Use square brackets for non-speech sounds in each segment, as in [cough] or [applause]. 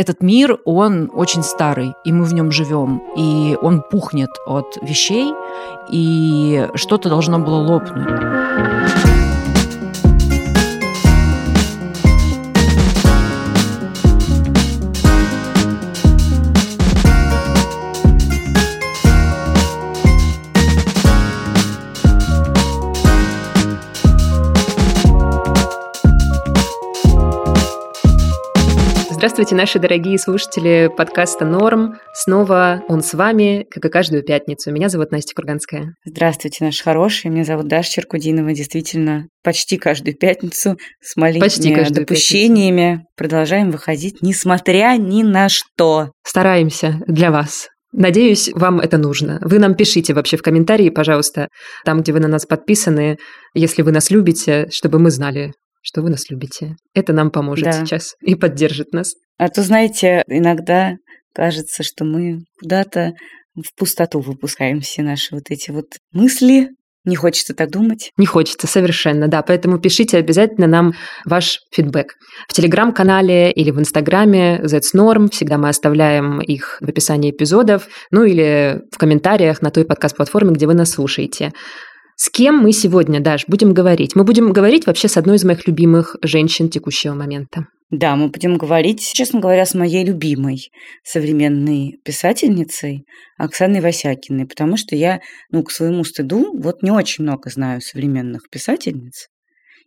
Этот мир, он очень старый, и мы в нем живем, и он пухнет от вещей, и что-то должно было лопнуть. Здравствуйте, наши дорогие слушатели подкаста «Норм». Снова он с вами, как и каждую пятницу. Меня зовут Настя Курганская. Здравствуйте, наши хорошие. Меня зовут Даша Черкудинова. Действительно, почти каждую пятницу с маленькими допущениями пятницу. продолжаем выходить, несмотря ни на что. Стараемся для вас. Надеюсь, вам это нужно. Вы нам пишите вообще в комментарии, пожалуйста, там, где вы на нас подписаны, если вы нас любите, чтобы мы знали, что вы нас любите. Это нам поможет да. сейчас и поддержит нас. А то, знаете, иногда кажется, что мы куда-то в пустоту выпускаем все наши вот эти вот мысли, не хочется так думать? Не хочется, совершенно, да. Поэтому пишите обязательно нам ваш фидбэк. В Телеграм-канале или в Инстаграме ZSNorm. Всегда мы оставляем их в описании эпизодов. Ну или в комментариях на той подкаст-платформе, где вы нас слушаете. С кем мы сегодня, Даш, будем говорить? Мы будем говорить вообще с одной из моих любимых женщин текущего момента. Да, мы будем говорить, честно говоря, с моей любимой современной писательницей Оксаной Васякиной, потому что я, ну, к своему стыду, вот не очень много знаю современных писательниц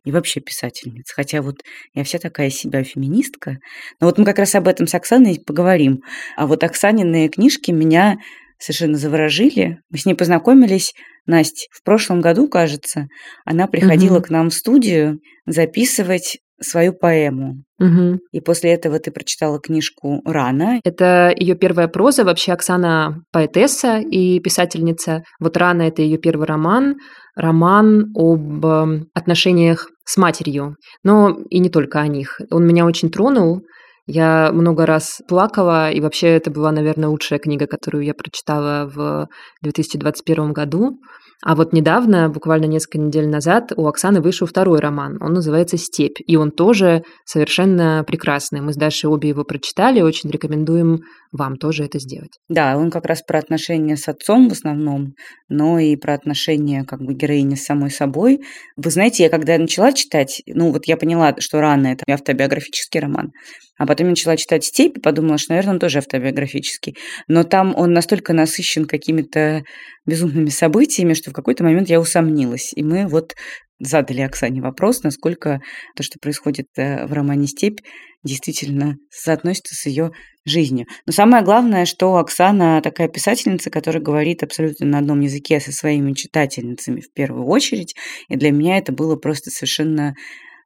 и вообще писательниц. Хотя вот я вся такая себя феминистка. Но вот мы как раз об этом с Оксаной поговорим. А вот Оксанины книжки меня совершенно заворожили. Мы с ней познакомились Настя, в прошлом году, кажется, она приходила угу. к нам в студию записывать свою поэму. Угу. И после этого ты прочитала книжку «Рана». Это ее первая проза. Вообще Оксана поэтесса и писательница. Вот «Рана» — это ее первый роман. Роман об эм, отношениях с матерью. Но и не только о них. Он меня очень тронул. Я много раз плакала, и вообще это была, наверное, лучшая книга, которую я прочитала в 2021 году. А вот недавно, буквально несколько недель назад, у Оксаны вышел второй роман. Он называется «Степь». И он тоже совершенно прекрасный. Мы с Дашей обе его прочитали. Очень рекомендуем вам тоже это сделать. Да, он как раз про отношения с отцом в основном, но и про отношения как бы героини с самой собой. Вы знаете, я когда начала читать, ну вот я поняла, что рано это автобиографический роман, а потом я начала читать «Степь» и подумала, что, наверное, он тоже автобиографический. Но там он настолько насыщен какими-то безумными событиями, что в какой-то момент я усомнилась. И мы вот задали Оксане вопрос, насколько то, что происходит э, в романе «Степь», действительно соотносится с ее жизнью. Но самое главное, что Оксана такая писательница, которая говорит абсолютно на одном языке со своими читательницами в первую очередь. И для меня это было просто совершенно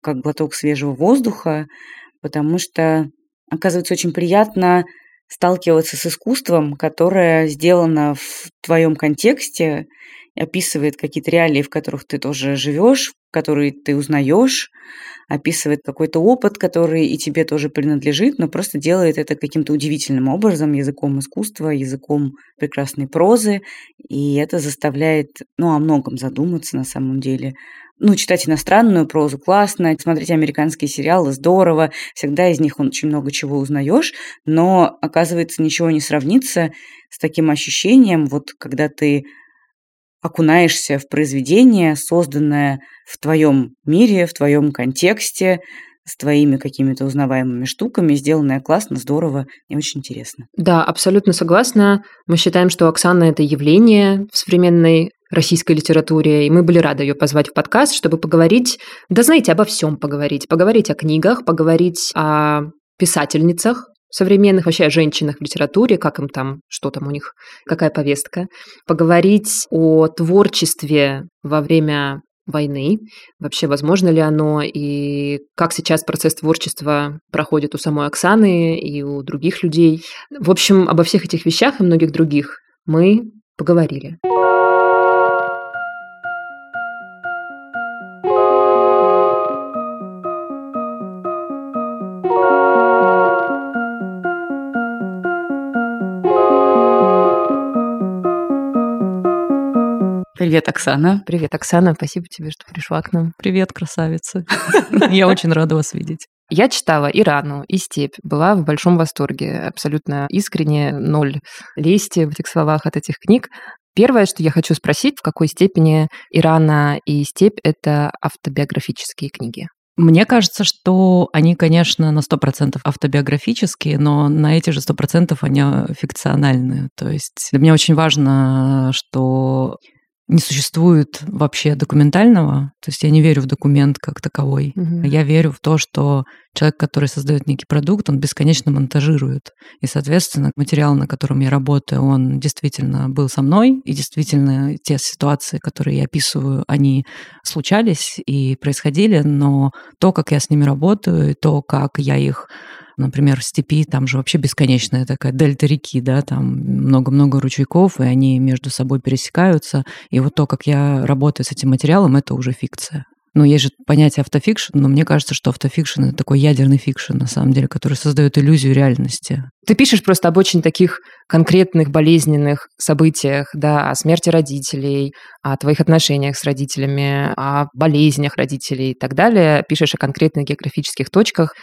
как глоток свежего воздуха, потому что, оказывается, очень приятно сталкиваться с искусством, которое сделано в твоем контексте, описывает какие-то реалии, в которых ты тоже живешь, которые ты узнаешь, описывает какой-то опыт, который и тебе тоже принадлежит, но просто делает это каким-то удивительным образом, языком искусства, языком прекрасной прозы, и это заставляет, ну, о многом задуматься на самом деле. Ну, читать иностранную прозу классно, смотреть американские сериалы здорово, всегда из них очень много чего узнаешь, но, оказывается, ничего не сравнится с таким ощущением, вот когда ты окунаешься в произведение, созданное в твоем мире, в твоем контексте, с твоими какими-то узнаваемыми штуками, сделанное классно, здорово и очень интересно. Да, абсолютно согласна. Мы считаем, что Оксана – это явление в современной российской литературе, и мы были рады ее позвать в подкаст, чтобы поговорить, да знаете, обо всем поговорить. Поговорить о книгах, поговорить о писательницах, современных, вообще о женщинах в литературе, как им там, что там у них, какая повестка, поговорить о творчестве во время войны, вообще возможно ли оно, и как сейчас процесс творчества проходит у самой Оксаны и у других людей. В общем, обо всех этих вещах и многих других мы поговорили. Привет, Оксана. Привет, Оксана. Спасибо тебе, что пришла к нам. Привет, красавица. [laughs] [laughs] Я очень рада вас видеть. Я читала и «Рану», и «Степь». Была в большом восторге. Абсолютно искренне, ноль лести в этих словах от этих книг. Первое, что я хочу спросить, в какой степени «Ирана» и «Степь» — это автобиографические книги? Мне кажется, что они, конечно, на 100% автобиографические, но на эти же 100% они фикциональные. То есть для меня очень важно, что не существует вообще документального, то есть я не верю в документ как таковой. Угу. Я верю в то, что человек, который создает некий продукт, он бесконечно монтажирует. И, соответственно, материал, на котором я работаю, он действительно был со мной, и действительно те ситуации, которые я описываю, они случались и происходили, но то, как я с ними работаю, то, как я их Например, в степи там же вообще бесконечная такая дельта реки, да, там много-много ручейков, и они между собой пересекаются. И вот то, как я работаю с этим материалом, это уже фикция. Ну, есть же понятие автофикшн, но мне кажется, что автофикшн — это такой ядерный фикшн, на самом деле, который создает иллюзию реальности. Ты пишешь просто об очень таких конкретных болезненных событиях, да, о смерти родителей, о твоих отношениях с родителями, о болезнях родителей и так далее. Пишешь о конкретных географических точках,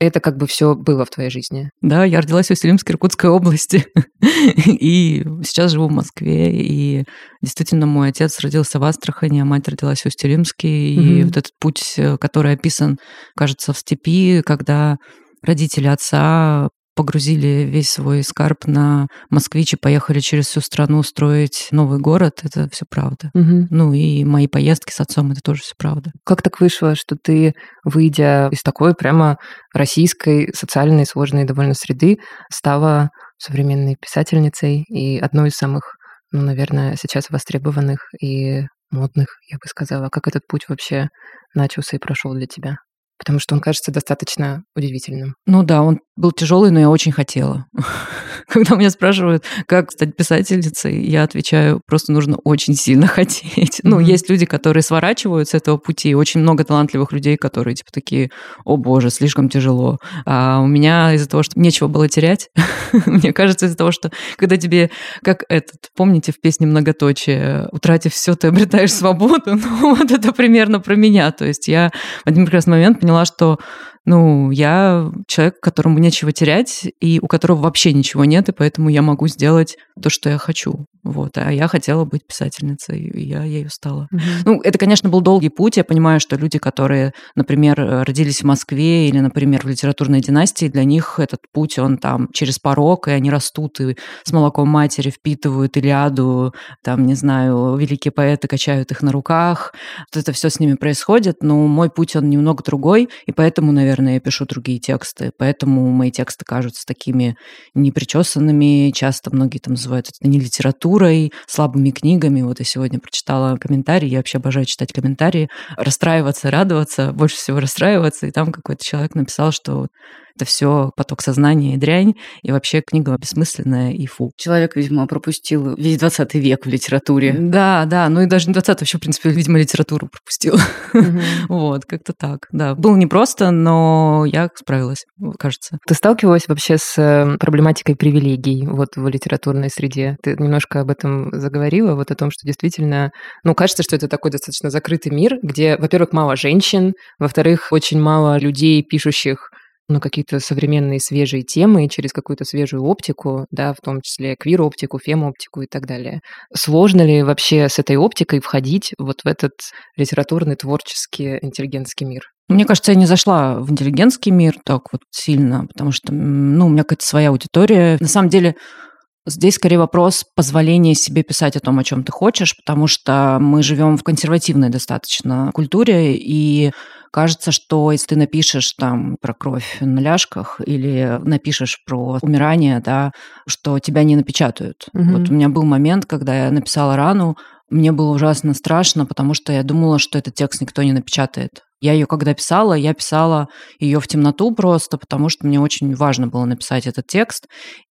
это как бы все было в твоей жизни. Да, я родилась в Усть-Илимске Иркутской области. [laughs] и сейчас живу в Москве. И действительно, мой отец родился в Астрахани, а мать родилась в Усть-Илимске. И вот этот путь, э, который описан, кажется, в степи, когда родители отца погрузили весь свой скарб на москвич и поехали через всю страну строить новый город, это все правда. Угу. Ну и мои поездки с отцом, это тоже все правда. Как так вышло, что ты, выйдя из такой прямо российской, социальной, сложной довольно среды, стала современной писательницей и одной из самых, ну, наверное, сейчас востребованных и модных, я бы сказала. Как этот путь вообще начался и прошел для тебя? Потому что он кажется достаточно удивительным. Ну да, он был тяжелый, но я очень хотела. [laughs] Когда меня спрашивают, как стать писательницей, я отвечаю, просто нужно очень сильно [laughs] хотеть. Mm-hmm. Ну, есть люди, которые сворачивают с этого пути, очень много талантливых людей, которые типа такие, о боже, слишком тяжело. А у меня из-за того, что нечего было терять, [laughs] мне кажется, из-за того, что когда тебе, как этот, помните в песне «Многоточие», утратив все, ты обретаешь свободу, ну вот это примерно про меня. То есть я в один прекрасный момент поняла, что ну, я человек, которому нечего терять, и у которого вообще ничего нет, и поэтому я могу сделать то, что я хочу. Вот. А я хотела быть писательницей, и я ею стала. Угу. Ну, это, конечно, был долгий путь. Я понимаю, что люди, которые, например, родились в Москве или, например, в литературной династии, для них этот путь, он там через порог, и они растут и с молоком матери впитывают Илиаду, там, не знаю, великие поэты качают их на руках. Вот это все с ними происходит, но мой путь, он немного другой, и поэтому, наверное, я пишу другие тексты. Поэтому мои тексты кажутся такими непричесанными. Часто многие там называют это не литературой, слабыми книгами. Вот я сегодня прочитала комментарии, я вообще обожаю читать комментарии, расстраиваться, радоваться, больше всего расстраиваться. И там какой-то человек написал, что это все поток сознания и дрянь, и вообще книга бессмысленная и фу. Человек, видимо, пропустил весь 20 век в литературе. Да, да, ну и даже не 20 вообще, в принципе, видимо, литературу пропустил. [laughs] Вот, как-то так, да. Было непросто, но я справилась, кажется. Ты сталкивалась вообще с э, проблематикой привилегий вот в литературной среде? Ты немножко об этом заговорила, вот о том, что действительно, ну, кажется, что это такой достаточно закрытый мир, где, во-первых, мало женщин, во-вторых, очень мало людей, пишущих ну, какие-то современные свежие темы через какую-то свежую оптику, да, в том числе квир-оптику, фем-оптику и так далее. Сложно ли вообще с этой оптикой входить вот в этот литературный, творческий, интеллигентский мир? Мне кажется, я не зашла в интеллигентский мир так вот сильно, потому что, ну, у меня какая-то своя аудитория. На самом деле, Здесь скорее вопрос позволения себе писать о том, о чем ты хочешь, потому что мы живем в консервативной достаточно культуре, и кажется, что если ты напишешь там про кровь на ляжках или напишешь про умирание, да, что тебя не напечатают. Угу. Вот у меня был момент, когда я написала рану, мне было ужасно страшно, потому что я думала, что этот текст никто не напечатает. Я ее когда писала, я писала ее в темноту просто, потому что мне очень важно было написать этот текст.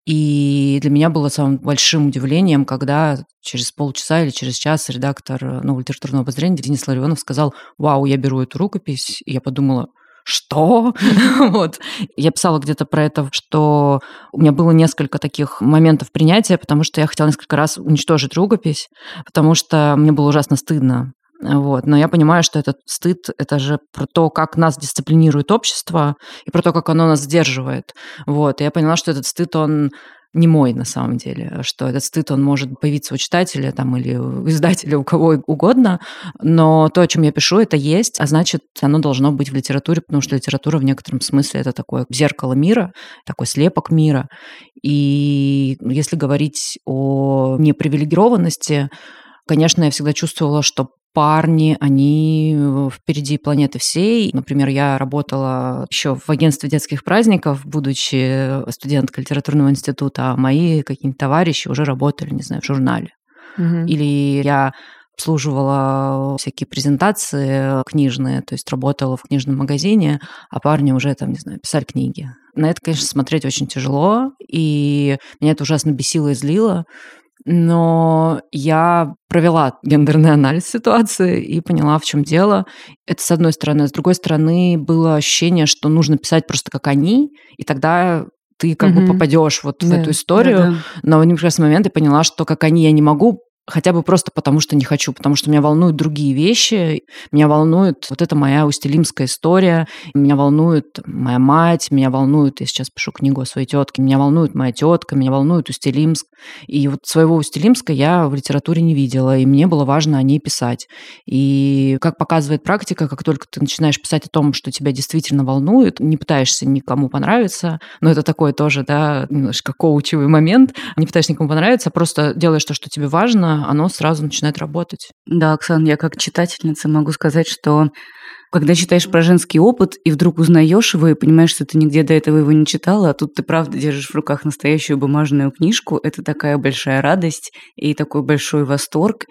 И для меня было самым большим удивлением, когда через полчаса или через час редактор ну, литературного обозрения Денис Ларионов сказал, вау, я беру эту рукопись. И я подумала, что? [laughs] вот. Я писала где-то про это, что у меня было несколько таких моментов принятия, потому что я хотела несколько раз уничтожить рукопись, потому что мне было ужасно стыдно Вот. Но я понимаю, что этот стыд – это же про то, как нас дисциплинирует общество и про то, как оно нас сдерживает. Вот. И я поняла, что этот стыд, он не мой на самом деле, что этот стыд, он может появиться у читателя там, или у издателя, у кого угодно, но то, о чем я пишу, это есть, а значит, оно должно быть в литературе, потому что литература в некотором смысле это такое зеркало мира, такой слепок мира. И если говорить о непривилегированности, конечно, я всегда чувствовала, что парни, они э, впереди планеты всей. Например, я работала еще в агентстве детских праздников, будучи студенткой литературного института, а мои какие-нибудь товарищи уже работали, не знаю, в журнале. Угу. Или я обслуживала всякие презентации книжные, то есть работала в книжном магазине, а парни уже там, не знаю, писали книги. На это, конечно, смотреть очень тяжело, и меня это ужасно бесило и злило но я провела гендерный анализ ситуации и поняла, в чем дело. Это с одной стороны. С другой стороны, было ощущение, что нужно писать просто как они, и тогда ты как угу. бы попадешь вот да, в эту историю. Да, да. Но в некоторый момент я поняла, что как они я не могу, хотя бы просто потому, что не хочу, потому что меня волнуют другие вещи, меня волнует вот эта моя устилимская история, меня волнует моя мать, меня волнует, я сейчас пишу книгу о своей тетке, меня волнует моя тетка, меня волнует Устилимск, и вот своего Устилимска я в литературе не видела, и мне было важно о ней писать. И как показывает практика, как только ты начинаешь писать о том, что тебя действительно волнует, не пытаешься никому понравиться, но это такой тоже, да, немножко коучевый момент, не пытаешься никому понравиться, а просто делаешь то, что тебе важно, оно сразу начинает работать. Да, Оксан, я как читательница могу сказать, что когда читаешь про женский опыт и вдруг узнаешь его и понимаешь, что ты нигде до этого его не читала, а тут ты правда держишь в руках настоящую бумажную книжку, это такая большая радость и такой большой восторг.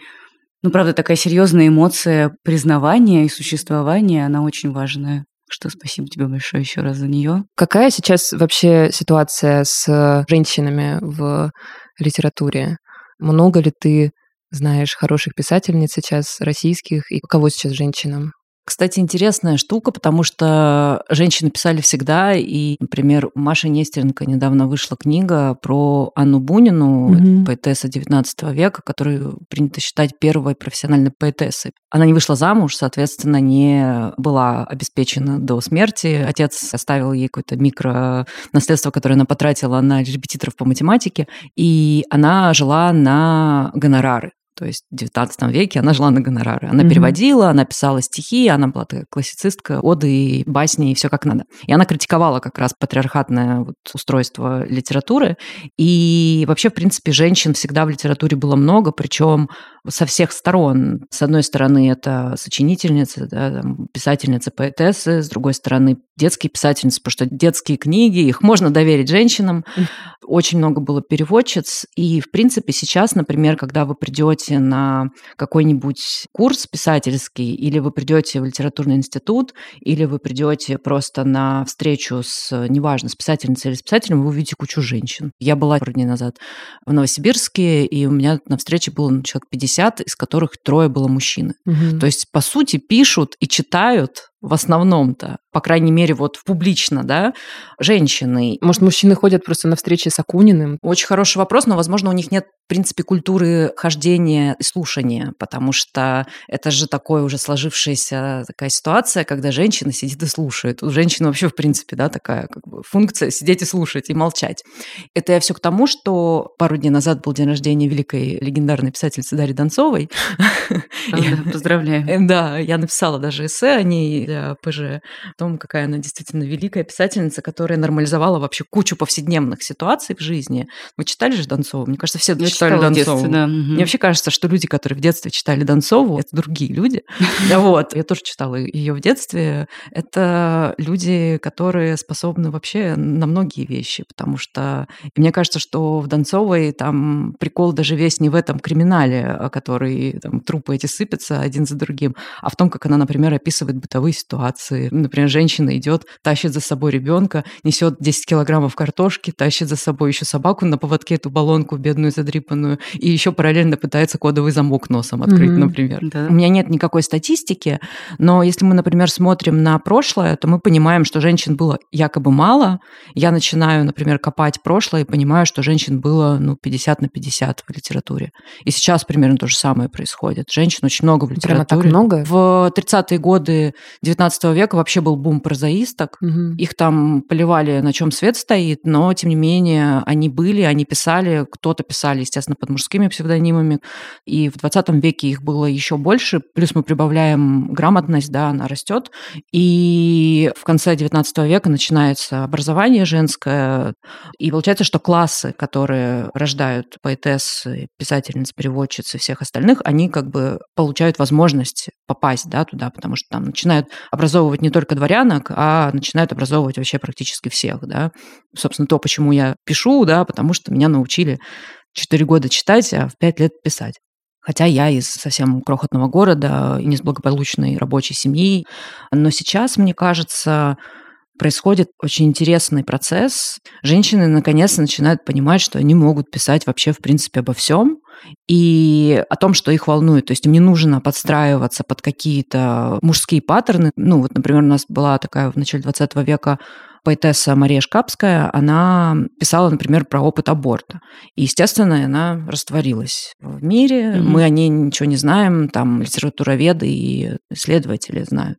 Ну, правда, такая серьезная эмоция признавания и существования, она очень важная. Что спасибо тебе большое еще раз за нее. Какая сейчас вообще ситуация с женщинами в литературе? Много ли ты знаешь хороших писательниц сейчас, российских, и кого сейчас женщинам? Кстати, интересная штука, потому что женщины писали всегда, и, например, у Маши Нестеренко недавно вышла книга про Анну Бунину, угу. поэтесса XIX века, которую принято считать первой профессиональной поэтессой. Она не вышла замуж, соответственно, не была обеспечена до смерти. Отец оставил ей какое-то микро наследство, которое она потратила на репетиторов по математике, и она жила на гонорары. То есть в XIX веке она жила на гонорары. Она mm-hmm. переводила, она писала стихи, она была такая классицистка, оды, басни и все как надо. И она критиковала как раз патриархатное вот устройство литературы. И вообще, в принципе, женщин всегда в литературе было много, причем со всех сторон. С одной стороны, это сочинительницы, да, там, писательницы, поэтессы, с другой стороны, детские писательницы, потому что детские книги, их можно доверить женщинам. Очень много было переводчиц. И, в принципе, сейчас, например, когда вы придете на какой-нибудь курс писательский, или вы придете в литературный институт, или вы придете просто на встречу с, неважно, с писательницей или с писателем, вы увидите кучу женщин. Я была пару дней назад в Новосибирске, и у меня на встрече было человек 50 50, из которых трое было мужчины. Угу. То есть, по сути, пишут и читают в основном-то, по крайней мере, вот публично, да, женщины. Может, мужчины ходят просто на встречи с Акуниным? Очень хороший вопрос, но, возможно, у них нет, в принципе, культуры хождения и слушания, потому что это же такое уже сложившаяся такая ситуация, когда женщина сидит и слушает. У женщины вообще, в принципе, да, такая как бы функция сидеть и слушать, и молчать. Это я все к тому, что пару дней назад был день рождения великой легендарной писательницы Дарьи Донцовой. [laughs] [laughs] Поздравляю. Да, я написала даже эссе о ней для ПЖ, о том, какая она действительно великая писательница, которая нормализовала вообще кучу повседневных ситуаций в жизни. Вы читали же Донцову? Мне кажется, все Я читали Донцову. Детстве, да. Мне вообще кажется, что люди, которые в детстве читали Донцову, это другие люди. [laughs] Вот. Я тоже читала ее в детстве. Это люди, которые способны вообще на многие вещи, потому что мне кажется, что в Донцовой там прикол даже весь не в этом криминале, который там трупы эти сыпятся один за другим, а в том, как она, например, описывает бытовые ситуации. Например, женщина идет, тащит за собой ребенка, несет 10 килограммов картошки, тащит за собой еще собаку на поводке, эту баллонку бедную задрипанную, и еще параллельно пытается кодовый замок носом открыть, mm-hmm. например. Да. У меня нет никакой статистики, но если мы, например, смотрим на прошлое, то мы понимаем, что женщин было якобы мало. Я начинаю, например, копать прошлое и понимаю, что женщин было ну, 50 на 50 в литературе. И сейчас примерно то же самое происходит. Женщин очень много в литературе. Прямо так много? В 30-е годы 19 века вообще был бум прозаисток. Угу. Их там поливали, на чем свет стоит, но, тем не менее, они были, они писали, кто-то писали, естественно, под мужскими псевдонимами. И в 20 веке их было еще больше. Плюс мы прибавляем грамотность, да, она растет. И в конце 19 века начинается образование женское. И получается, что классы, которые рождают поэтессы, писательниц, переводчицы, всех остальных, они как бы получают возможность попасть да, туда, потому что там начинают образовывать не только дворянок, а начинают образовывать вообще практически всех. Да. Собственно, то, почему я пишу, да, потому что меня научили 4 года читать, а в 5 лет писать. Хотя я из совсем крохотного города и не с благополучной рабочей семьи. Но сейчас, мне кажется, происходит очень интересный процесс. Женщины наконец начинают понимать, что они могут писать вообще, в принципе, обо всем и о том, что их волнует. То есть им не нужно подстраиваться под какие-то мужские паттерны. Ну, вот, например, у нас была такая в начале 20 века поэтесса Мария Шкапская, она писала, например, про опыт аборта. И, естественно, она растворилась в мире. Mm-hmm. Мы о ней ничего не знаем, там литературоведы и исследователи знают.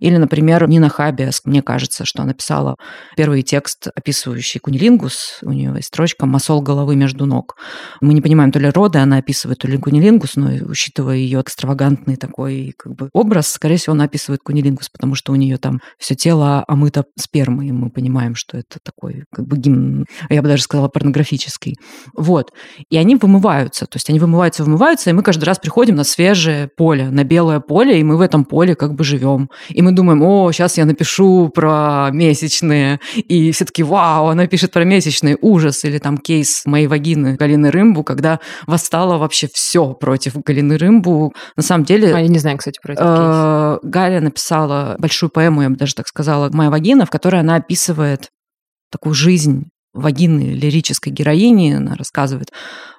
Или, например, Нина Хабиас, мне кажется, что она писала первый текст, описывающий кунилингус. У нее есть строчка «Масол головы между ног». Мы не понимаем, то ли роды она описывает, то ли кунилингус, но учитывая ее экстравагантный такой как бы образ, скорее всего, она описывает кунилингус, потому что у нее там все тело омыто спермой, мы понимаем, что это такой как бы гимн, я бы даже сказала, порнографический. Вот. И они вымываются, то есть они вымываются, вымываются, и мы каждый раз приходим на свежее поле, на белое поле, и мы в этом поле как бы живем. И мы думаем, о, сейчас я напишу про месячные, и все таки вау, она пишет про месячные, ужас, или там кейс моей вагины Галины Рымбу, когда восстало вообще все против Галины Рымбу. На самом деле... А я не знаю, кстати, про этот кейс. Э, Галя написала большую поэму, я бы даже так сказала, «Моя вагина», в которой она описывает описывает такую жизнь вагины лирической героини. Она рассказывает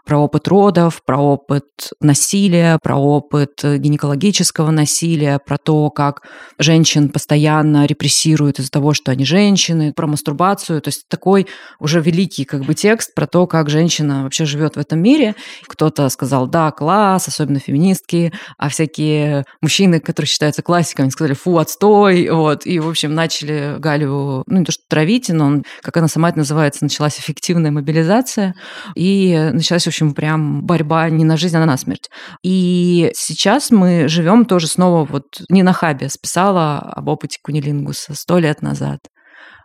про опыт родов, про опыт насилия, про опыт гинекологического насилия, про то, как женщин постоянно репрессируют из-за того, что они женщины, про мастурбацию. То есть такой уже великий как бы текст про то, как женщина вообще живет в этом мире. Кто-то сказал, да, класс, особенно феминистки, а всякие мужчины, которые считаются классиками, сказали, фу, отстой, вот. И, в общем, начали Галю, ну, не то что травить, но он, как она сама это называется, началась эффективная мобилизация, и началась общем, прям борьба не на жизнь, а на смерть. И сейчас мы живем тоже снова, вот Нина Хаби списала об опыте кунилингуса сто лет назад.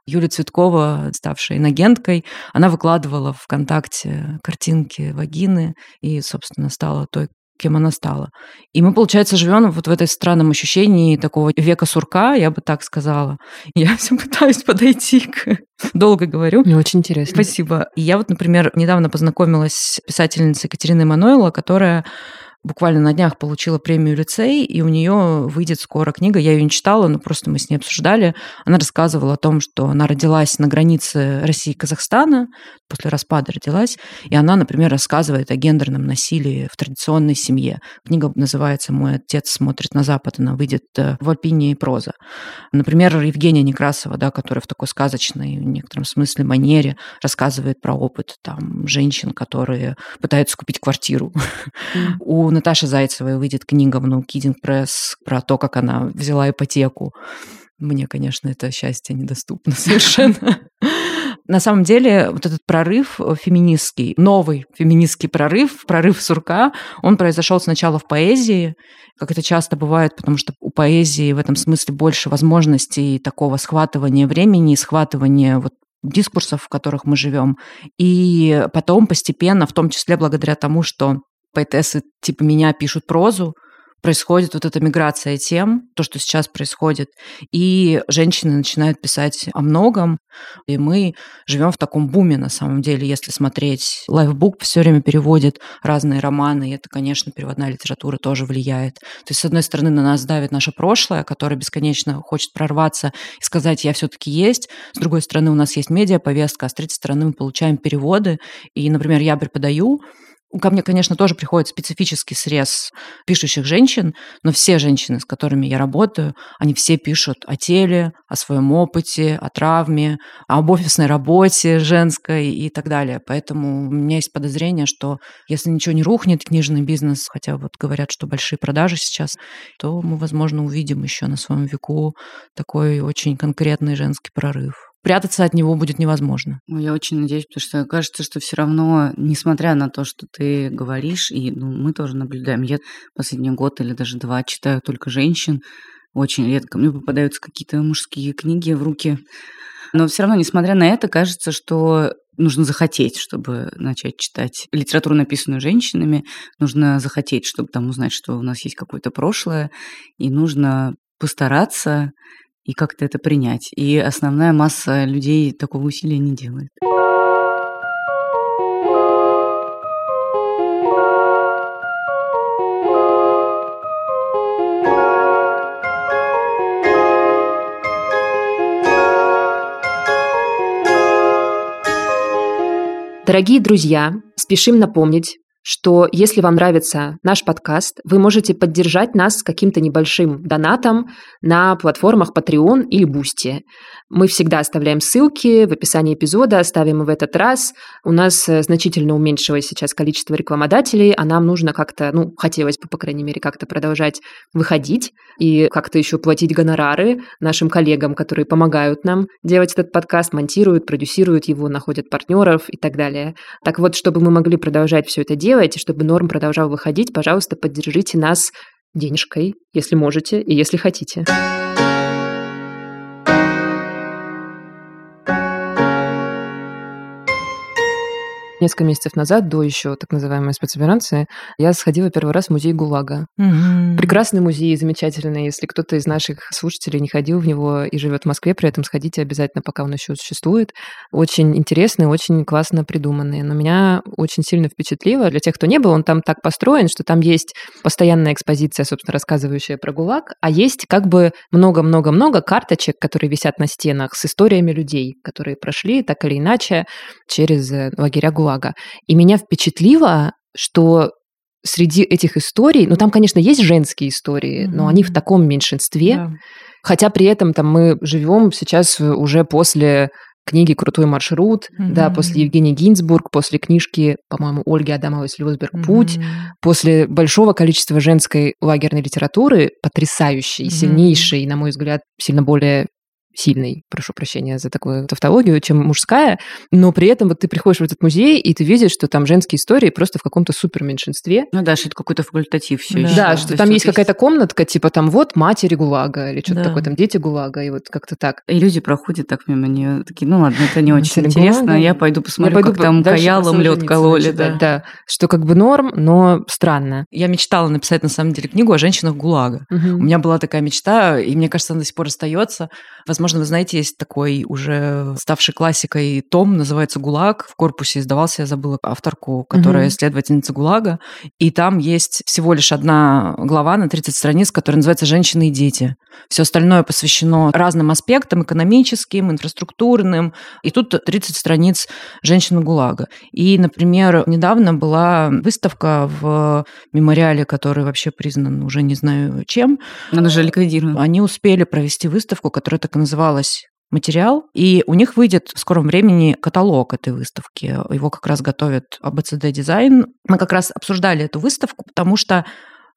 Юлия Цветкова, ставшая иногенткой, она выкладывала в ВКонтакте картинки вагины и, собственно, стала той, кем она стала. И мы, получается, живем вот в этой странном ощущении такого века сурка, я бы так сказала. [laughs] Я все пытаюсь подойти к... [laughs] Долго говорю. Мне очень интересно. Спасибо. И я вот, например, недавно познакомилась с писательницей Екатериной Мануэло, которая буквально на днях получила премию лицей, и у нее выйдет скоро книга. Я ее не читала, но просто мы с ней обсуждали. Она рассказывала о том, что она родилась на границе России и Казахстана, после распада родилась, и она, например, рассказывает о гендерном насилии в традиционной семье. Книга называется «Мой отец смотрит на Запад», она выйдет э, в Альпине и проза. Например, Евгения Некрасова, да, которая в такой сказочной, в некотором смысле, манере рассказывает про опыт там, женщин, которые пытаются купить квартиру. [laughs] У у Наташи Зайцевой выйдет книга в No Kidding Press про то, как она взяла ипотеку. Мне, конечно, это счастье недоступно [laughs] совершенно. На самом деле, вот этот прорыв феминистский, новый феминистский прорыв, прорыв сурка, он произошел сначала в поэзии, как это часто бывает, потому что у поэзии в этом смысле больше возможностей такого схватывания времени, схватывания вот дискурсов, в которых мы живем. И потом постепенно, в том числе благодаря тому, что поэтессы типа меня пишут прозу, происходит вот эта миграция тем, то, что сейчас происходит, и женщины начинают писать о многом, и мы живем в таком буме на самом деле, если смотреть. Лайфбук все время переводит разные романы, и это, конечно, переводная литература тоже влияет. То есть, с одной стороны, на нас давит наше прошлое, которое бесконечно хочет прорваться и сказать, я все-таки есть. С другой стороны, у нас есть медиаповестка, а с третьей стороны, мы получаем переводы. И, например, я преподаю, Ко мне, конечно, тоже приходит специфический срез пишущих женщин, но все женщины, с которыми я работаю, они все пишут о теле, о своем опыте, о травме, об офисной работе женской и так далее. Поэтому у меня есть подозрение, что если ничего не рухнет, книжный бизнес, хотя вот говорят, что большие продажи сейчас, то мы, возможно, увидим еще на своем веку такой очень конкретный женский прорыв прятаться от него будет невозможно. Я очень надеюсь, потому что кажется, что все равно, несмотря на то, что ты говоришь, и ну, мы тоже наблюдаем, я последний год или даже два читаю только женщин, очень редко мне попадаются какие-то мужские книги в руки. Но все равно, несмотря на это, кажется, что нужно захотеть, чтобы начать читать литературу, написанную женщинами. Нужно захотеть, чтобы там узнать, что у нас есть какое-то прошлое. И нужно постараться и как-то это принять. И основная масса людей такого усилия не делает. Дорогие друзья, спешим напомнить, что если вам нравится наш подкаст, вы можете поддержать нас каким-то небольшим донатом на платформах Patreon или Boosty. Мы всегда оставляем ссылки в описании эпизода, оставим и в этот раз. У нас э, значительно уменьшилось сейчас количество рекламодателей, а нам нужно как-то, ну, хотелось бы, по крайней мере, как-то продолжать выходить и как-то еще платить гонорары нашим коллегам, которые помогают нам делать этот подкаст, монтируют, продюсируют его, находят партнеров и так далее. Так вот, чтобы мы могли продолжать все это делать, и чтобы норм продолжал выходить, пожалуйста, поддержите нас денежкой, если можете и если хотите. Несколько месяцев назад, до еще так называемой спецоперации, я сходила первый раз в музей ГУЛАГа. Угу. Прекрасный музей, замечательный. Если кто-то из наших слушателей не ходил в него и живет в Москве, при этом сходите обязательно, пока он еще существует. Очень интересный, очень классно придуманный. Но меня очень сильно впечатлило. Для тех, кто не был, он там так построен, что там есть постоянная экспозиция, собственно, рассказывающая про ГУЛАГ, а есть как бы много-много-много карточек, которые висят на стенах с историями людей, которые прошли так или иначе через лагеря ГУЛАГ ГУЛАГа. И меня впечатлило, что среди этих историй, ну там, конечно, есть женские истории, mm-hmm. но они в таком меньшинстве, yeah. хотя при этом там мы живем сейчас уже после книги «Крутой маршрут», mm-hmm. да, после Евгении Гинзбург, после книжки, по-моему, Ольги Адамовой «Слюсберг. Путь», mm-hmm. после большого количества женской лагерной литературы, потрясающей, mm-hmm. сильнейшей, на мой взгляд, сильно более сильный, прошу прощения за такую тавтологию, чем мужская, но при этом вот ты приходишь в этот музей, и ты видишь, что там женские истории просто в каком-то супер меньшинстве. Ну да, что это какой-то факультатив все да. еще. Да, что там есть какая-то комнатка, типа там вот матери ГУЛАГа, или что-то да. такое, там дети ГУЛАГа, и вот как-то так. И люди проходят так мимо нее, такие, ну ладно, это не очень интересно, я пойду посмотрю, я пойду как там каялом лед кололи. Да. да, что как бы норм, но странно. Я мечтала написать на самом деле книгу о женщинах ГУЛАГа. Угу. У меня была такая мечта, и мне кажется, она до сих пор остается. Возможно, вы знаете, есть такой уже ставший классикой том, называется «ГУЛАГ». В корпусе издавался, я забыла авторку, которая угу. исследовательница ГУЛАГа. И там есть всего лишь одна глава на 30 страниц, которая называется «Женщины и дети». Все остальное посвящено разным аспектам, экономическим, инфраструктурным. И тут 30 страниц женщины ГУЛАГа. И, например, недавно была выставка в мемориале, который вообще признан уже не знаю чем. Она же ликвидирована. Они успели провести выставку, которая так и называлась материал, и у них выйдет в скором времени каталог этой выставки. Его как раз готовят АБЦД дизайн. Мы как раз обсуждали эту выставку, потому что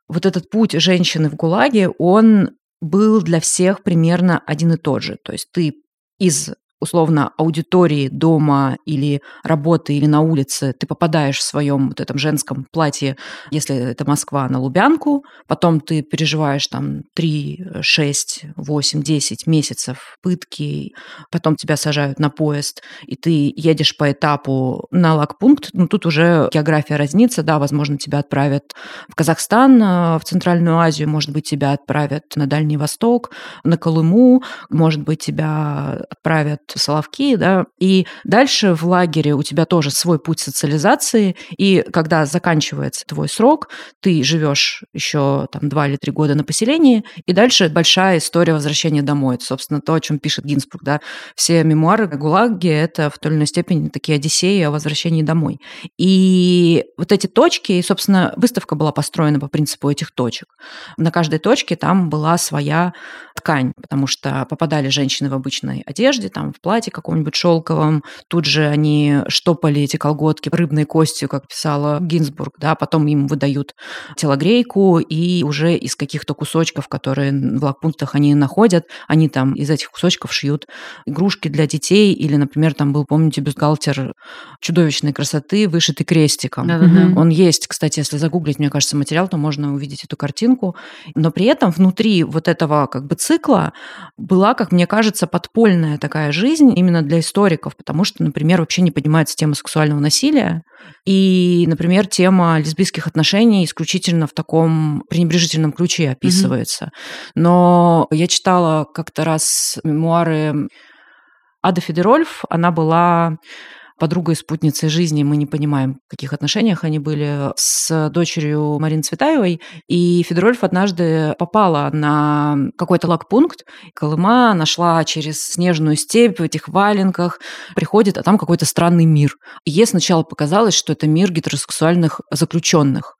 вот этот путь женщины в ГУЛАГе, он был для всех примерно один и тот же. То есть ты из условно аудитории дома или работы или на улице, ты попадаешь в своем вот этом женском платье, если это Москва, на Лубянку, потом ты переживаешь там 3, 6, 8, 10 месяцев пытки, потом тебя сажают на поезд, и ты едешь по этапу на лагпункт, ну тут уже география разнится, да, возможно, тебя отправят в Казахстан, э, в Центральную Азию, может быть, тебя отправят на Дальний Восток, на Колыму, может быть, тебя отправят Соловки, да, и дальше в лагере у тебя тоже свой путь социализации, и когда заканчивается твой срок, ты живешь еще там два или три года на поселении, и дальше большая история возвращения домой. Это, собственно, то, о чем пишет Гинзбург, да. Все мемуары ГУЛАГи — это в той или иной степени такие одиссеи о возвращении домой. И вот эти точки, и, собственно, выставка была построена по принципу этих точек. На каждой точке там была своя ткань, потому что попадали женщины в обычной одежде, там платье каком-нибудь шелковом, тут же они штопали эти колготки рыбной костью, как писала Гинзбург, да, потом им выдают телогрейку, и уже из каких-то кусочков, которые в лагпунктах они находят, они там из этих кусочков шьют игрушки для детей, или, например, там был, помните, бюстгальтер чудовищной красоты, вышитый крестиком. Да-да-да. Он есть, кстати, если загуглить, мне кажется, материал, то можно увидеть эту картинку. Но при этом внутри вот этого как бы цикла была, как мне кажется, подпольная такая жизнь именно для историков, потому что, например, вообще не поднимается тема сексуального насилия, и, например, тема лесбийских отношений исключительно в таком пренебрежительном ключе описывается. Но я читала как-то раз мемуары Ада Федерольф, она была подругой, спутницей жизни, мы не понимаем, в каких отношениях они были, с дочерью Марины Цветаевой. И Федорольф однажды попала на какой-то лагпункт. Колыма нашла через снежную степь в этих валенках, приходит, а там какой-то странный мир. И ей сначала показалось, что это мир гетеросексуальных заключенных.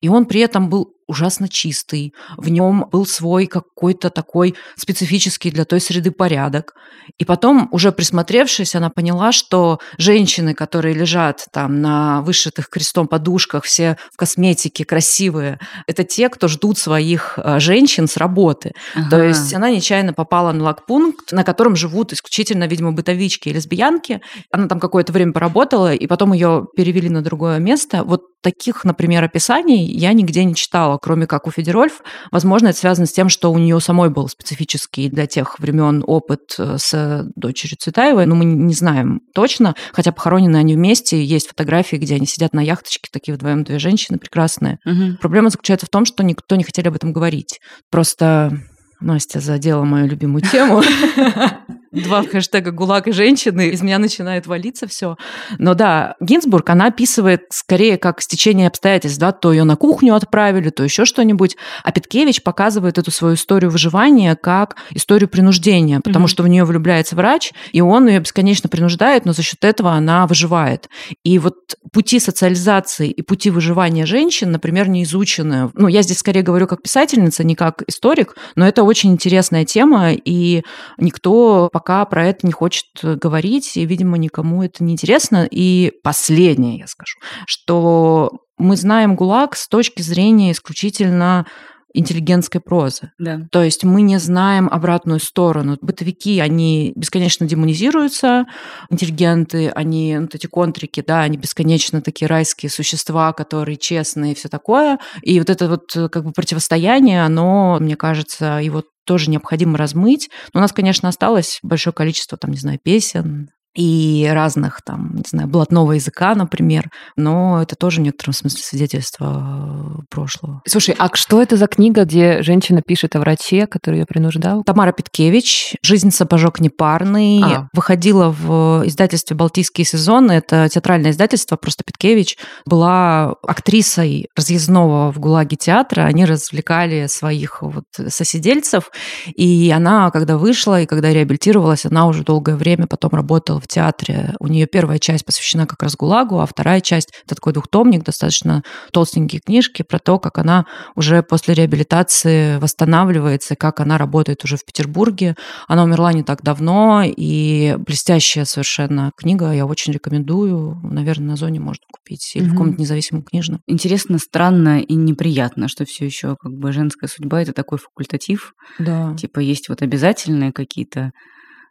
И он при этом был ужасно чистый, в нем был свой какой-то такой специфический для той среды порядок. И потом, уже присмотревшись, она поняла, что женщины, которые лежат там на вышитых крестом подушках, все в косметике, красивые, это те, кто ждут своих э, женщин с работы. Ага. То есть она нечаянно попала на лагпункт, на котором живут исключительно, видимо, бытовички и лесбиянки. Она там какое-то время поработала, и потом ее перевели на другое место. Вот таких, например, описаний я нигде не читала, кроме как у Федерольф. Возможно, это связано с тем, что у нее самой был специфический для тех времен опыт э, с дочерью Цветаевой, но мы не знаем точно, хотя похоронены они вместе, есть фотографии, где они сидят на яхточке, такие вдвоем две женщины прекрасные. Мгм. Проблема заключается в том, что никто не хотели об этом говорить. Просто Настя задела мою любимую тему. [laughs] Два хэштега «ГУЛАГ» и «женщины». Из меня начинает валиться все. Но да, Гинзбург, она описывает скорее как стечение обстоятельств. Да? То ее на кухню отправили, то еще что-нибудь. А Петкевич показывает эту свою историю выживания как историю принуждения, потому Мгм. что в нее влюбляется врач, и он ее бесконечно принуждает, но за счет этого она выживает. И вот пути социализации и пути выживания женщин, например, не изучены. Ну, я здесь скорее говорю как писательница, не как историк, но это очень интересная тема, и никто пока про это не хочет говорить, и, видимо, никому это не интересно. И последнее я скажу, что мы знаем ГУЛАГ с точки зрения исключительно интеллигентской прозы. Да. То есть мы не знаем обратную сторону. Бытовики, они бесконечно демонизируются, интеллигенты, они, ну, вот эти контрики, да, они бесконечно такие райские существа, которые честные и все такое. И вот это вот э, как бы противостояние, оно, мне кажется, его тоже необходимо размыть. Но у нас, конечно, осталось большое количество, там, не знаю, песен, и разных, там, не знаю, блатного языка, например, но это тоже в некотором смысле свидетельство э, прошлого. Слушай, а что это за книга, где женщина пишет о враче, который ее принуждал? Тамара Петкевич «Жизнь сапожок непарный» А. выходила в издательстве «Балтийские сезоны». Это театральное издательство, просто Петкевич была актрисой разъездного в ГУЛАГе театра. Они развлекали своих вот соседельцев. И она, когда вышла и когда реабилитировалась, она уже долгое время потом работала в театре. У нее первая часть посвящена как раз ГУЛАГу, а вторая часть – это такой двухтомник, достаточно толстенькие книжки про то, как она уже после реабилитации восстанавливается, как она работает уже в Петербурге. Она умерла не так давно, и блестящая совершенно книга, я очень рекомендую. Наверное, на Зоне можно купить или в Мгм. каком-то независимом книжном. Интересно, странно и неприятно, что все еще как бы женская судьба это такой факультатив. Да. Типа есть вот обязательные какие-то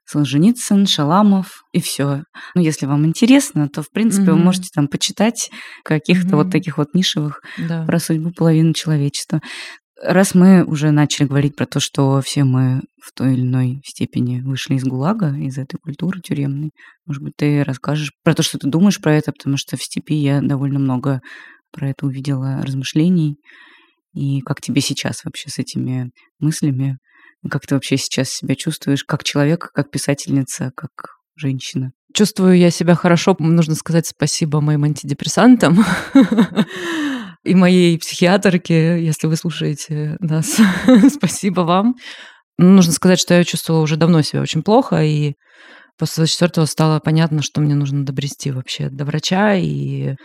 Солженицын, Шаламов и все. Ну, если вам интересно, то, в принципе, mm-hmm. вы можете там почитать каких-то mm-hmm. вот таких вот нишевых да. про судьбу половины человечества. Раз мы уже начали говорить про то, что все мы в той или иной степени вышли из ГУЛАГа, из этой культуры тюремной, может быть, ты расскажешь про то, что ты думаешь про это, потому что в степи я довольно много про это увидела размышлений. И как тебе сейчас вообще с этими мыслями? Как ты вообще сейчас себя чувствуешь как человек, как писательница, как женщина? Чувствую я себя хорошо. Нужно сказать спасибо моим антидепрессантам [laughs] и моей психиатрке, если вы слушаете нас. [laughs] спасибо вам. Нужно сказать, что я чувствовала уже давно себя очень плохо, и после 24-го стало понятно, что мне нужно добрести вообще до врача, и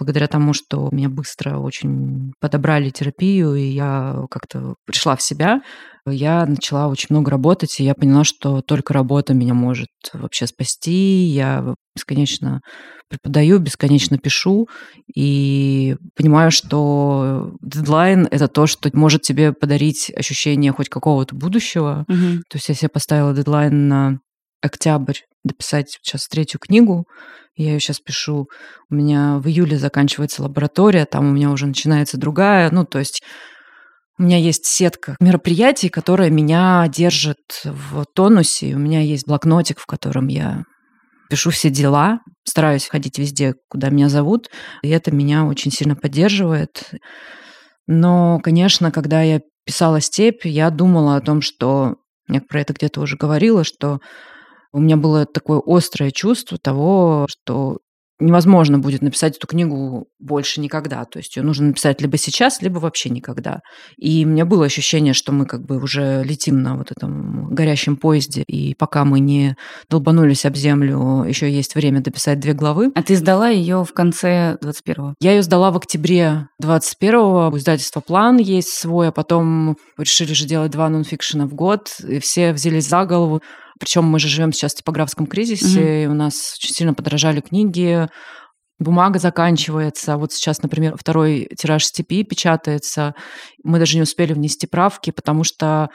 благодаря тому, что меня быстро очень подобрали терапию, и я как-то пришла в себя, я начала очень много работать, и я поняла, что только работа меня может вообще спасти. Я бесконечно преподаю, бесконечно пишу, и понимаю, что дедлайн — это то, что может тебе подарить ощущение хоть какого-то будущего. Угу. То есть я себе поставила дедлайн на октябрь дописать сейчас третью книгу, я ее сейчас пишу. У меня в июле заканчивается лаборатория, там у меня уже начинается другая. Ну, то есть у меня есть сетка мероприятий, которая меня держит в тонусе. У меня есть блокнотик, в котором я пишу все дела, стараюсь ходить везде, куда меня зовут, и это меня очень сильно поддерживает. Но, конечно, когда я писала «Степь», я думала о том, что, я про это где-то уже говорила, что у меня было такое острое чувство того, что невозможно будет написать эту книгу больше никогда. То есть ее нужно написать либо сейчас, либо вообще никогда. И у меня было ощущение, что мы как бы уже летим на вот этом горящем поезде, и пока мы не долбанулись об землю, еще есть время дописать две главы. А ты сдала ее в конце 21-го? Я ее сдала в октябре 21-го. У издательства «План» есть свой, а потом решили же делать два нонфикшена в год, и все взялись за голову. Причем мы же живем сейчас в типографском кризисе, mm-hmm. и у нас очень сильно подорожали книги, бумага заканчивается. Вот сейчас, например, второй тираж степи печатается. Мы даже не успели внести правки, потому что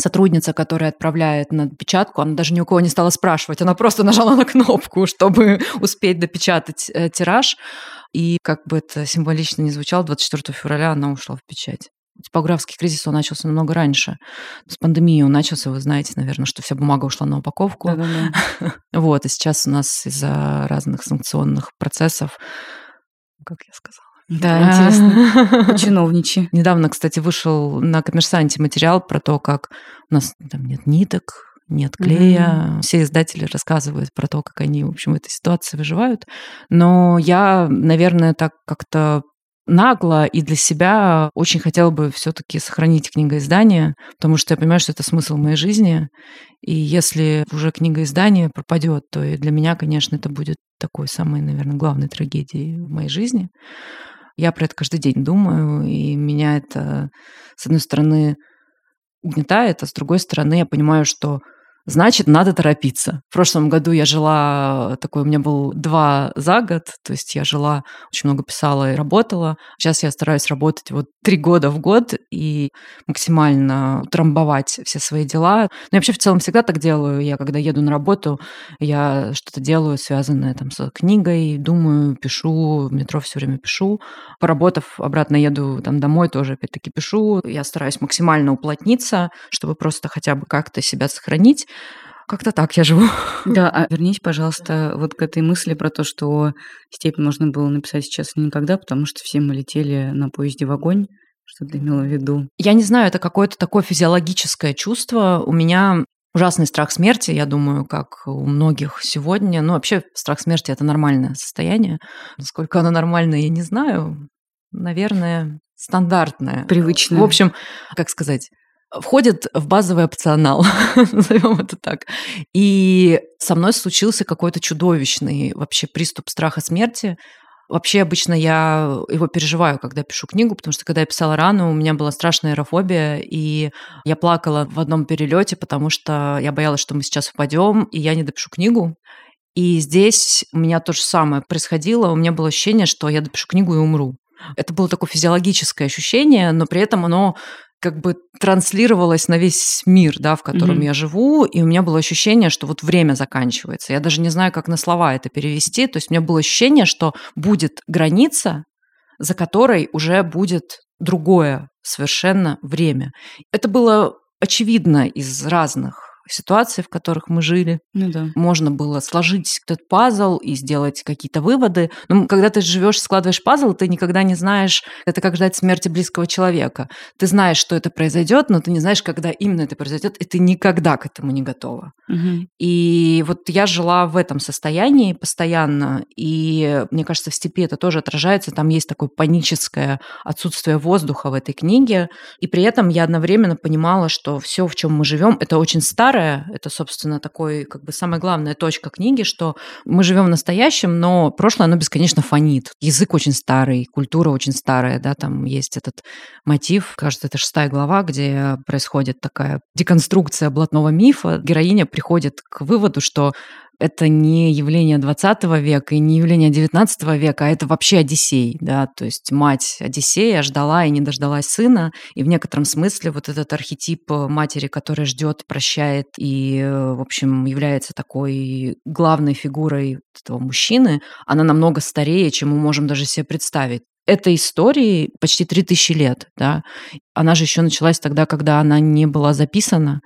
сотрудница, которая отправляет на печатку, она даже ни у кого не стала спрашивать, она просто нажала на кнопку, чтобы [laughs] успеть допечатать э, тираж. И как бы это символично не звучало, 24 февраля она ушла в печать. Типографский кризис он начался намного раньше. С пандемией он начался, вы знаете, наверное, что вся бумага ушла на упаковку. Да-да-да. [laughs] Вот, и сейчас у нас из-за разных санкционных процессов, как я сказала, да, интересно. [laughs] Чиновничьи. Недавно, кстати, вышел на коммерсанте материал про то, как у нас там нет ниток, нет клея. Mm-hmm. Все издатели рассказывают про то, как они, в общем, в этой ситуации выживают. Но я, наверное, так как-то нагло и для себя очень хотела бы все-таки сохранить книгоиздание, потому что я понимаю, что это смысл моей жизни. И если уже книгоиздание пропадет, то и для меня, конечно, это будет такой самой, наверное, главной трагедией в моей жизни. Я про это каждый день думаю, и меня это, с одной стороны, угнетает, а с другой стороны, я понимаю, что значит, надо торопиться. В прошлом году я жила, такой у меня был два за год, то есть я жила, очень много писала и работала. Сейчас я стараюсь работать вот три года в год и максимально трамбовать все свои дела. Но я вообще в целом всегда так делаю. Я когда еду на работу, я что-то делаю, связанное там с книгой, думаю, пишу, в метро все время пишу. Поработав, обратно еду там домой, тоже опять-таки пишу. Я стараюсь максимально уплотниться, чтобы просто хотя бы как-то себя сохранить. Как-то так я живу. Да, а вернись, пожалуйста, вот к этой мысли про то, что степь можно было написать сейчас никогда, потому что все мы летели на поезде в огонь. Что ты имела в виду? Я не знаю, это какое-то такое физиологическое чувство. У меня ужасный страх смерти, я думаю, как у многих сегодня. Ну, вообще, страх смерти – это нормальное состояние. Насколько оно нормальное, я не знаю. Наверное, стандартное. Привычное. В общем, как сказать, входит в базовый опционал, [laughs] назовем это так. И со мной случился какой-то чудовищный вообще приступ страха смерти. Вообще обычно я его переживаю, когда пишу книгу, потому что когда я писала рану, у меня была страшная аэрофобия, и я плакала в одном перелете, потому что я боялась, что мы сейчас упадем, и я не допишу книгу. И здесь у меня то же самое происходило. У меня было ощущение, что я допишу книгу и умру. Это было такое физиологическое ощущение, но при этом оно как бы транслировалось на весь мир, да, в котором mm-hmm. я живу, и у меня было ощущение, что вот время заканчивается. Я даже не знаю, как на слова это перевести. То есть у меня было ощущение, что будет граница, за которой уже будет другое совершенно время. Это было очевидно из разных ситуаций, в которых мы жили. Ну да. Можно было сложить этот пазл и сделать какие-то выводы. Но когда ты живешь, складываешь пазл, ты никогда не знаешь, это как ждать смерти близкого человека. Ты знаешь, что это произойдет, но ты не знаешь, когда именно это произойдет, и ты никогда к этому не готова. Угу. И вот я жила в этом состоянии постоянно, и мне кажется, в степи это тоже отражается. Там есть такое паническое отсутствие воздуха в этой книге, и при этом я одновременно понимала, что все, в чем мы живем, это очень старое, старое. Это, собственно, такой, как бы, самая главная точка книги, что мы живем в настоящем, но прошлое, оно бесконечно фонит. Язык очень старый, культура очень старая, да, там есть этот мотив, кажется, это шестая глава, где происходит такая деконструкция блатного мифа. Героиня приходит к выводу, что это не явление 20 века и не явление 19 века, а это вообще Одиссей, да, то есть мать Одиссея ждала и не дождалась сына, и в некотором смысле вот этот архетип матери, которая ждет, прощает и, в общем, является такой главной фигурой этого мужчины, она намного старее, чем мы можем даже себе представить этой истории почти 3000 лет, да. Она же еще началась тогда, когда она не была записана.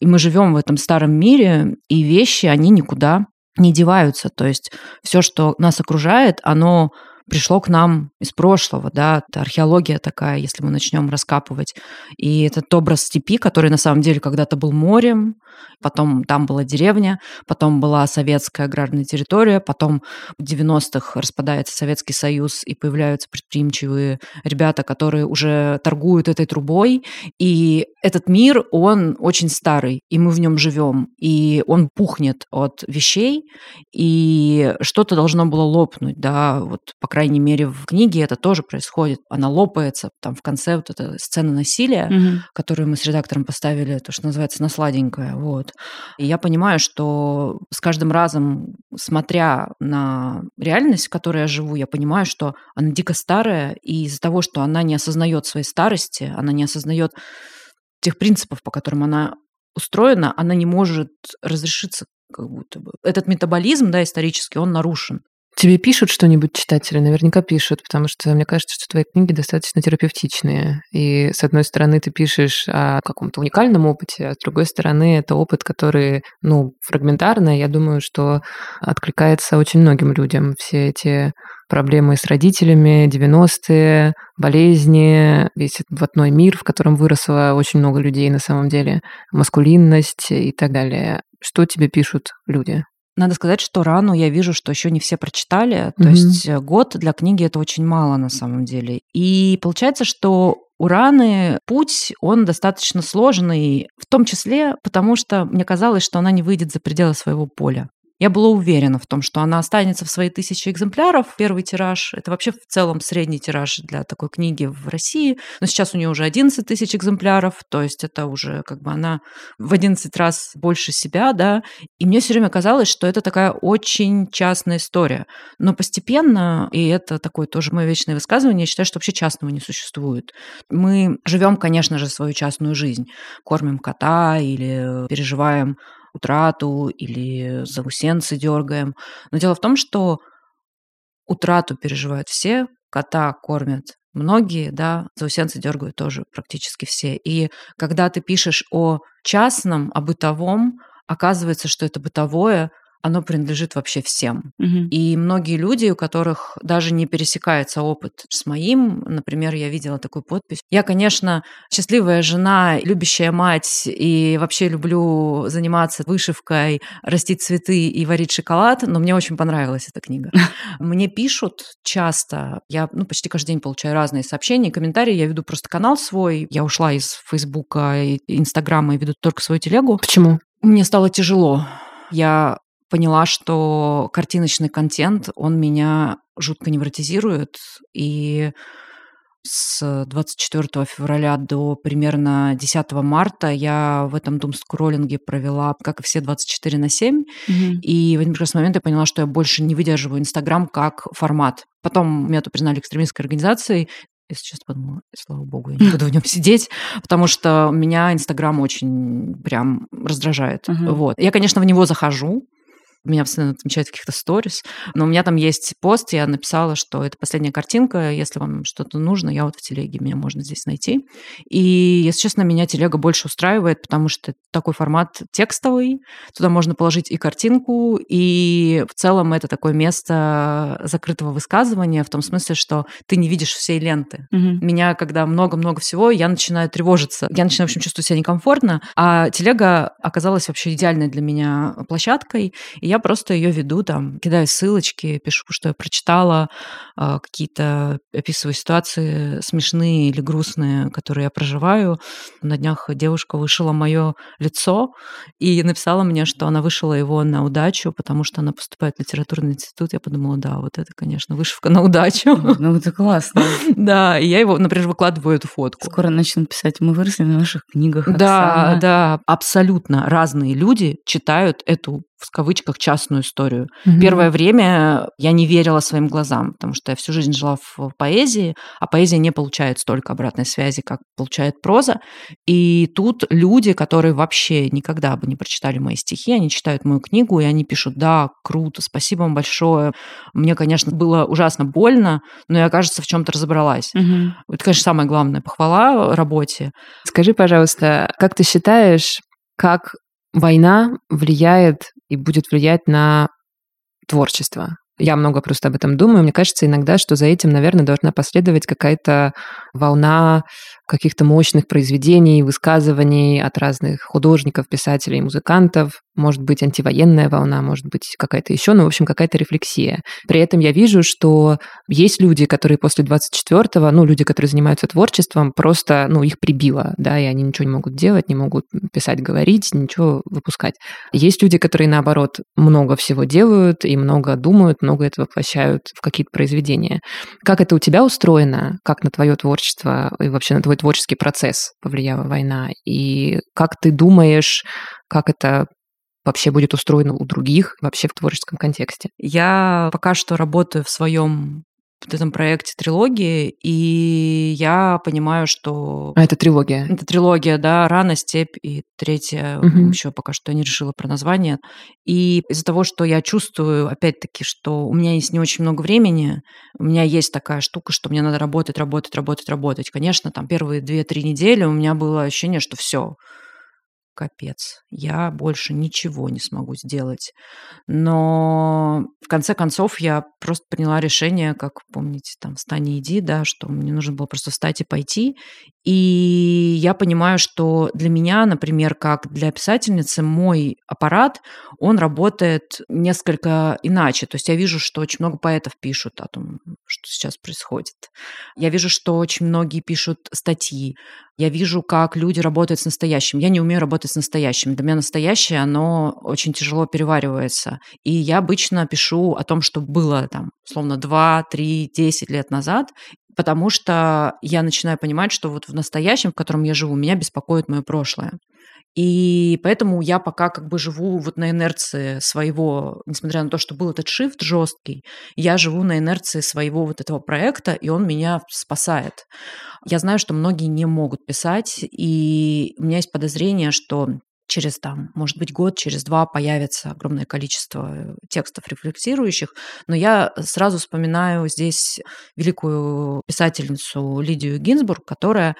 И мы живем в этом старом мире, и вещи, они никуда не деваются. То есть все, что нас окружает, оно пришло к нам из прошлого, да, это археология такая, если мы начнем раскапывать. И этот образ степи, который на самом деле когда-то был морем, потом там была деревня, потом была советская аграрная территория, потом в 90-х распадается Советский Союз, и появляются предприимчивые ребята, которые уже торгуют этой трубой, и этот мир, он очень старый, и мы в нем живем, и он пухнет от вещей, и что-то должно было лопнуть, да, вот, по крайней мере, в книге это тоже происходит. Она лопается, там в конце вот эта сцена насилия, Мгм. которую мы с редактором поставили, то, что называется, на сладенькое, вот. И я понимаю, что с каждым разом, смотря на реальность, в которой я живу, я понимаю, что она дико старая, и из-за того, что она не осознает своей старости, она не осознает тех принципов, по которым она устроена, она не может разрешиться как будто бы. Этот метаболизм, да, исторический, он нарушен. Тебе пишут что-нибудь читатели? Наверняка пишут, потому что мне кажется, что твои книги достаточно терапевтичные. И с одной стороны ты пишешь о каком-то уникальном опыте, а с другой стороны это опыт, который, ну, фрагментарно, я думаю, что откликается очень многим людям. Все эти проблемы с родителями, 90-е, болезни, весь этот блатной мир, в котором выросло очень много людей на самом деле, маскулинность и так далее. Что тебе пишут люди? Надо сказать, что рану я вижу, что еще не все прочитали. То Мгм. есть э, год для книги это очень мало на самом деле. И получается, что у Раны путь, он достаточно сложный, в том числе потому, что мне казалось, что она не выйдет за пределы своего поля. Я была уверена в том, что она останется в свои тысячи экземпляров. Первый тираж – это вообще в целом средний тираж для такой книги в России. Но сейчас у нее уже 11 тысяч экземпляров, то есть это уже как бы она в 11 раз больше себя, да. И мне все время казалось, что это такая очень частная история. Но постепенно, и это такое тоже мое вечное высказывание, я считаю, что вообще частного не существует. Мы живем, конечно же, свою частную жизнь. Кормим кота или переживаем утрату или заусенцы дергаем. Но дело в том, что утрату переживают все, кота кормят многие, да, заусенцы дергают тоже практически все. И когда ты пишешь о частном, о бытовом, оказывается, что это бытовое, оно принадлежит вообще всем. Мгм. И многие люди, у которых даже не пересекается опыт с моим, например, я видела такую подпись. Я, конечно, счастливая жена, любящая мать, и вообще люблю заниматься вышивкой, растить цветы и варить шоколад, но мне очень понравилась эта книга. [laughs] Мне пишут часто, я ну, почти каждый день получаю разные сообщения, комментарии, я веду просто канал свой, я ушла из Фейсбука и Инстаграма и веду только свою телегу. Почему? Мне стало тяжело. Я поняла, что картиночный контент, он меня жутко невротизирует. И с 24 февраля до примерно 10 марта я в этом думскроллинге провела, как и все, 24 на 7. Мгм. И в один прекрасный момент я поняла, что я больше не выдерживаю Инстаграм как формат. Потом меня тут признали экстремистской организацией. если честно, подумала, слава богу, я не буду в нем сидеть, [laughs] потому что меня Инстаграм очень прям раздражает. Мгм. Вот. Я, конечно, в него захожу, меня постоянно отмечают в каких-то сторис, но у меня там есть пост, я написала, что это последняя картинка, если вам что-то нужно, я вот в телеге, меня можно здесь найти. И, если честно, меня телега больше устраивает, потому что это такой формат текстовый, туда можно положить и картинку, и в целом это такое место закрытого высказывания, в том смысле, что ты не видишь всей ленты. Мгм. Меня, когда много-много всего, я начинаю тревожиться. Я начинаю, в общем, чувствовать себя некомфортно. А телега оказалась вообще идеальной для меня площадкой. И я просто ее веду, там, кидаю ссылочки, пишу, что я прочитала, а, какие-то описываю ситуации смешные или грустные, которые я проживаю. На днях девушка вышила мое лицо и написала мне, что она вышила его на удачу, потому что она поступает в литературный институт. Я подумала, да, вот это, конечно, вышивка на удачу. Ну, это классно. [laughs] Да, и я его, например, выкладываю эту фотку. Скоро начнут писать, мы выросли на ваших книгах. Да, Оксана». да, абсолютно разные люди читают эту в кавычках частную историю. Мгм. Первое время я не верила своим глазам, потому что я всю жизнь жила в поэзии, а поэзия не получает столько обратной связи, как получает проза. И тут люди, которые вообще никогда бы не прочитали мои стихи, они читают мою книгу, и они пишут, да, круто, спасибо вам большое. Мне, конечно, было ужасно больно, но я, кажется, в чем-то разобралась. Мгм. Это, конечно, самая главная похвала работе. Скажи, пожалуйста, как ты считаешь, как война влияет и будет влиять на творчество? Я много просто об этом думаю. Мне кажется иногда, что за этим, наверное, должна последовать какая-то волна каких-то мощных произведений, высказываний от разных художников, писателей, музыкантов. Может быть, антивоенная волна, может быть, какая-то еще, ну, в общем, какая-то рефлексия. При этом я вижу, что есть люди, которые после 24-го, ну, люди, которые занимаются творчеством, просто, ну, их прибило, да, и они ничего не могут делать, не могут писать, говорить, ничего выпускать. Есть люди, которые, наоборот, много всего делают и много думают, много это воплощают в какие-то произведения. Как это у тебя устроено? Как на твое творчество и вообще на твой творческий процесс повлияла война? И как ты думаешь, как это вообще будет устроено у других вообще в творческом контексте? Я пока что работаю в своем вот этом проекте трилогии, и я понимаю, что А это трилогия. это трилогия, да, рано, степь и третья, Мгм. еще пока что не решила про название. И из-за того, что я чувствую, опять-таки, что у меня есть не очень много времени, у меня есть такая штука, что мне надо работать, работать, работать, работать. Конечно, там первые две-три недели у меня было ощущение, что все, капец, я больше ничего не смогу сделать. Но в конце концов я просто приняла решение, как помните, там «Встань и иди», да, что мне нужно было просто встать и пойти. И я понимаю, что для меня, например, как для писательницы, мой аппарат, он работает несколько иначе. То есть я вижу, что очень много поэтов пишут о том, что сейчас происходит. Я вижу, что очень многие пишут статьи. Я вижу, как люди работают с настоящим. Я не умею работать с настоящим. Для меня настоящее, оно очень тяжело переваривается. И я обычно пишу о том, что было там, словно 2, 3, 10 лет назад, потому что я начинаю понимать, что вот в настоящем, в котором я живу, меня беспокоит мое прошлое. И поэтому я пока как бы живу вот на инерции своего, несмотря на то, что был этот шифт жесткий, я живу на инерции своего вот этого проекта, и он меня спасает. Я знаю, что многие не могут писать, и у меня есть подозрение, что через там, может быть, год, через два появится огромное количество текстов рефлексирующих, но я сразу вспоминаю здесь великую писательницу Лидию Гинзбург, которая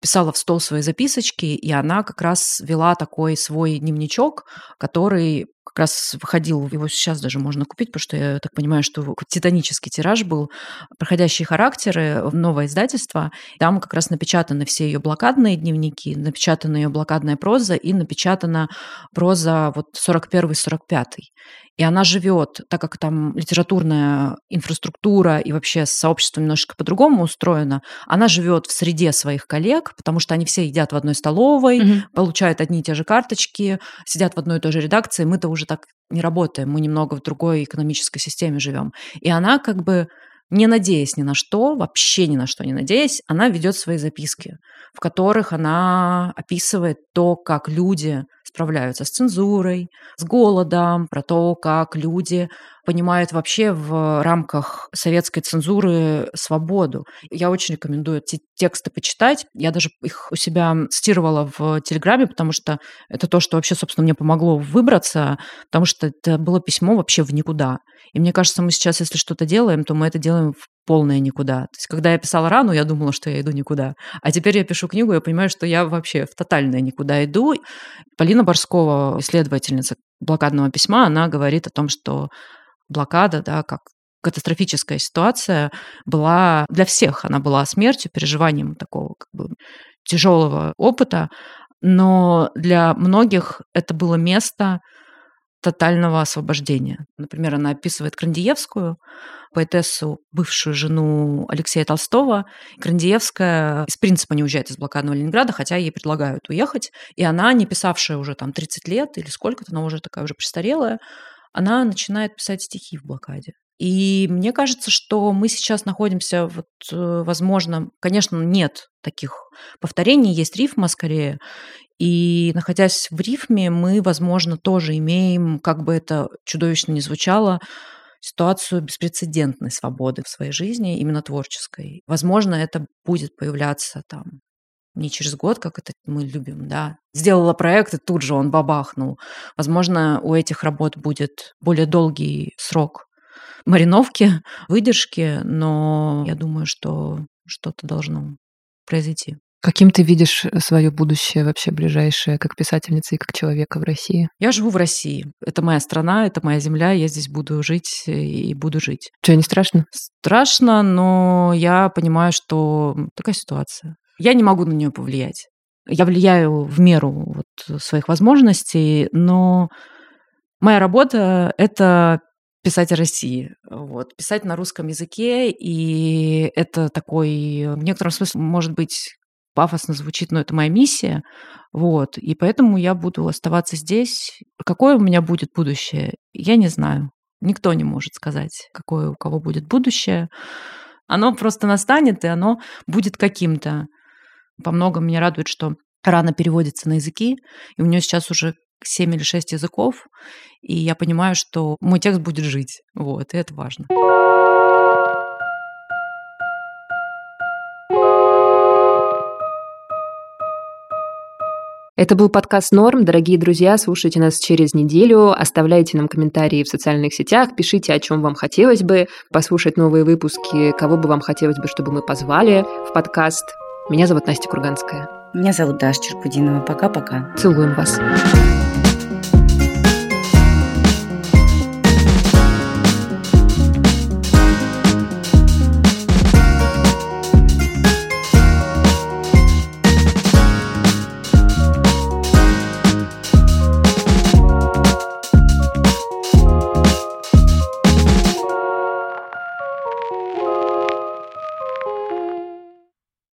писала в стол свои записочки, и она как раз вела такой свой дневничок, который как раз выходил, его сейчас даже можно купить, потому что я так понимаю, что титанический тираж был, «Проходящие характеры», новое издательство. Там как раз напечатаны все ее блокадные дневники, напечатана ее блокадная проза и напечатана проза вот 41-45. И она живет, так как там литературная инфраструктура и вообще сообщество немножко по-другому устроено, она живет в среде своих коллег, потому что они все едят в одной столовой, Мгм. получают одни и те же карточки, сидят в одной и той же редакции. Мы-то уже так не работаем, мы немного в другой экономической системе живем. И она как бы не надеясь ни на что, вообще ни на что не надеясь, она ведет свои записки, в которых она описывает то, как люди справляются с цензурой, с голодом, про то, как люди понимают вообще в рамках советской цензуры свободу. Я очень рекомендую эти тексты почитать. Я даже их у себя цитировала в Телеграме, потому что это то, что вообще, собственно, мне помогло выбраться, потому что это было письмо вообще в никуда. И мне кажется, мы сейчас, если что-то делаем, то мы это делаем в полное никуда. То есть, когда я писала рану, я думала, что я иду никуда. А теперь я пишу книгу, я понимаю, что я вообще в тотальное никуда иду. Полина Борскова, исследовательница блокадного письма, она говорит о том, что блокада, да, как катастрофическая ситуация была для всех. Она была смертью, переживанием такого как бы тяжелого опыта, но для многих это было место тотального освобождения. Например, она описывает Крандиевскую, поэтессу, бывшую жену Алексея Толстого. Крандиевская из принципа не уезжает из блокадного Ленинграда, хотя ей предлагают уехать. И она, не писавшая уже там 30 лет или сколько-то, она уже такая уже престарелая, она начинает писать стихи в блокаде. И мне кажется, что мы сейчас находимся, вот, э, возможно, конечно, нет таких повторений, есть рифма скорее, и находясь в рифме, мы, возможно, тоже имеем, как бы это чудовищно не звучало, ситуацию беспрецедентной свободы в своей жизни, именно творческой. Возможно, это будет появляться там не через год, как это мы любим, да. Сделала проект, и тут же он бабахнул. Возможно, у этих работ будет более долгий срок мариновки, [laughs] выдержки, но я думаю, что что-то должно произойти. Каким ты видишь э, свое будущее вообще ближайшее, как писательница и как человека в России? Я живу в России. Это моя страна, это моя земля, я здесь буду жить и буду жить. Что, не страшно? Страшно, но я понимаю, что такая ситуация. Я не могу на нее повлиять. Я влияю в меру вот своих возможностей, но моя работа — это писать о России, вот, писать на русском языке, и это такой, в некотором смысле, может быть, пафосно звучит, но это моя миссия, вот, и поэтому я буду оставаться здесь. Какое у меня будет будущее, я не знаю. Никто не может сказать, какое у кого будет будущее. Оно просто настанет, и оно будет каким-то. По многому меня радует, что рано переводится на языки, и у нее сейчас уже 7 или 6 языков, и я понимаю, что мой текст будет жить, вот, и это важно. Это был подкаст «Норм». Дорогие друзья, слушайте нас через неделю, оставляйте нам комментарии в социальных сетях, пишите, о чем вам хотелось бы послушать новые выпуски, кого бы вам хотелось бы, чтобы мы позвали в подкаст. Меня зовут Настя Курганская. Меня зовут Даша Черкудинова. Пока-пока. Целуем вас.